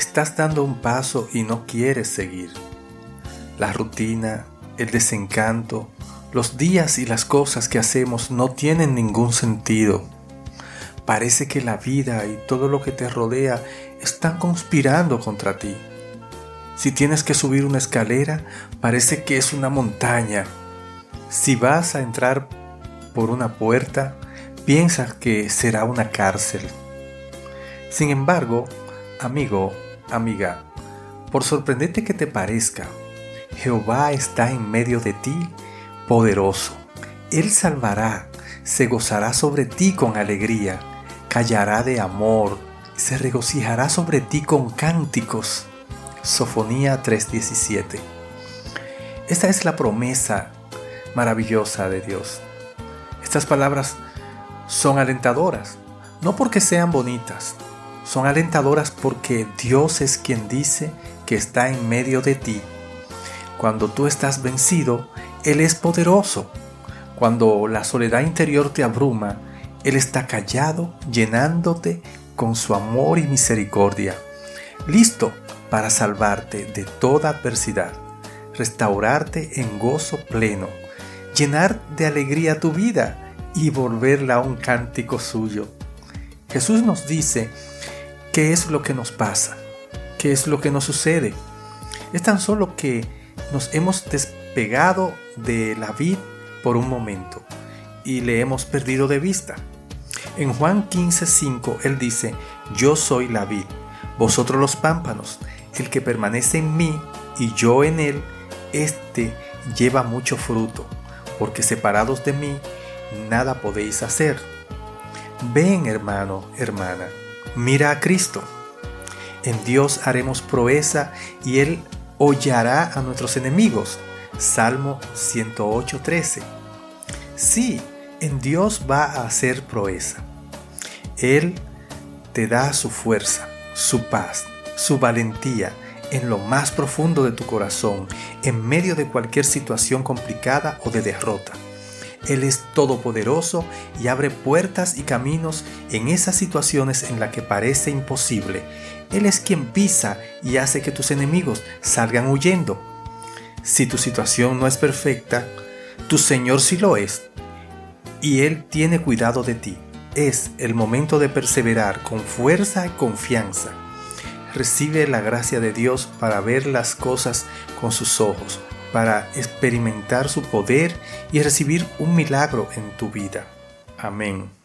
estás dando un paso y no quieres seguir. La rutina, el desencanto, los días y las cosas que hacemos no tienen ningún sentido. Parece que la vida y todo lo que te rodea están conspirando contra ti. Si tienes que subir una escalera, parece que es una montaña. Si vas a entrar por una puerta, piensas que será una cárcel. Sin embargo, amigo, amiga, por sorprendente que te parezca, Jehová está en medio de ti, poderoso. Él salvará, se gozará sobre ti con alegría, callará de amor, se regocijará sobre ti con cánticos. Sofonía 3:17. Esta es la promesa maravillosa de Dios. Estas palabras son alentadoras, no porque sean bonitas, son alentadoras porque Dios es quien dice que está en medio de ti. Cuando tú estás vencido, Él es poderoso. Cuando la soledad interior te abruma, Él está callado, llenándote con su amor y misericordia, listo para salvarte de toda adversidad, restaurarte en gozo pleno, llenar de alegría tu vida y volverla a un cántico suyo. Jesús nos dice ¿Qué es lo que nos pasa? ¿Qué es lo que nos sucede? Es tan solo que nos hemos despegado de la vid por un momento y le hemos perdido de vista. En Juan 15:5 él dice, yo soy la vid, vosotros los pámpanos, el que permanece en mí y yo en él, éste lleva mucho fruto, porque separados de mí, nada podéis hacer. Ven hermano, hermana, Mira a Cristo. En Dios haremos proeza y Él hollará a nuestros enemigos. Salmo 108:13. Sí, en Dios va a hacer proeza. Él te da su fuerza, su paz, su valentía en lo más profundo de tu corazón, en medio de cualquier situación complicada o de derrota. Él es todopoderoso y abre puertas y caminos en esas situaciones en las que parece imposible. Él es quien pisa y hace que tus enemigos salgan huyendo. Si tu situación no es perfecta, tu Señor sí lo es. Y Él tiene cuidado de ti. Es el momento de perseverar con fuerza y confianza. Recibe la gracia de Dios para ver las cosas con sus ojos, para experimentar su poder y recibir un milagro en tu vida. Amén.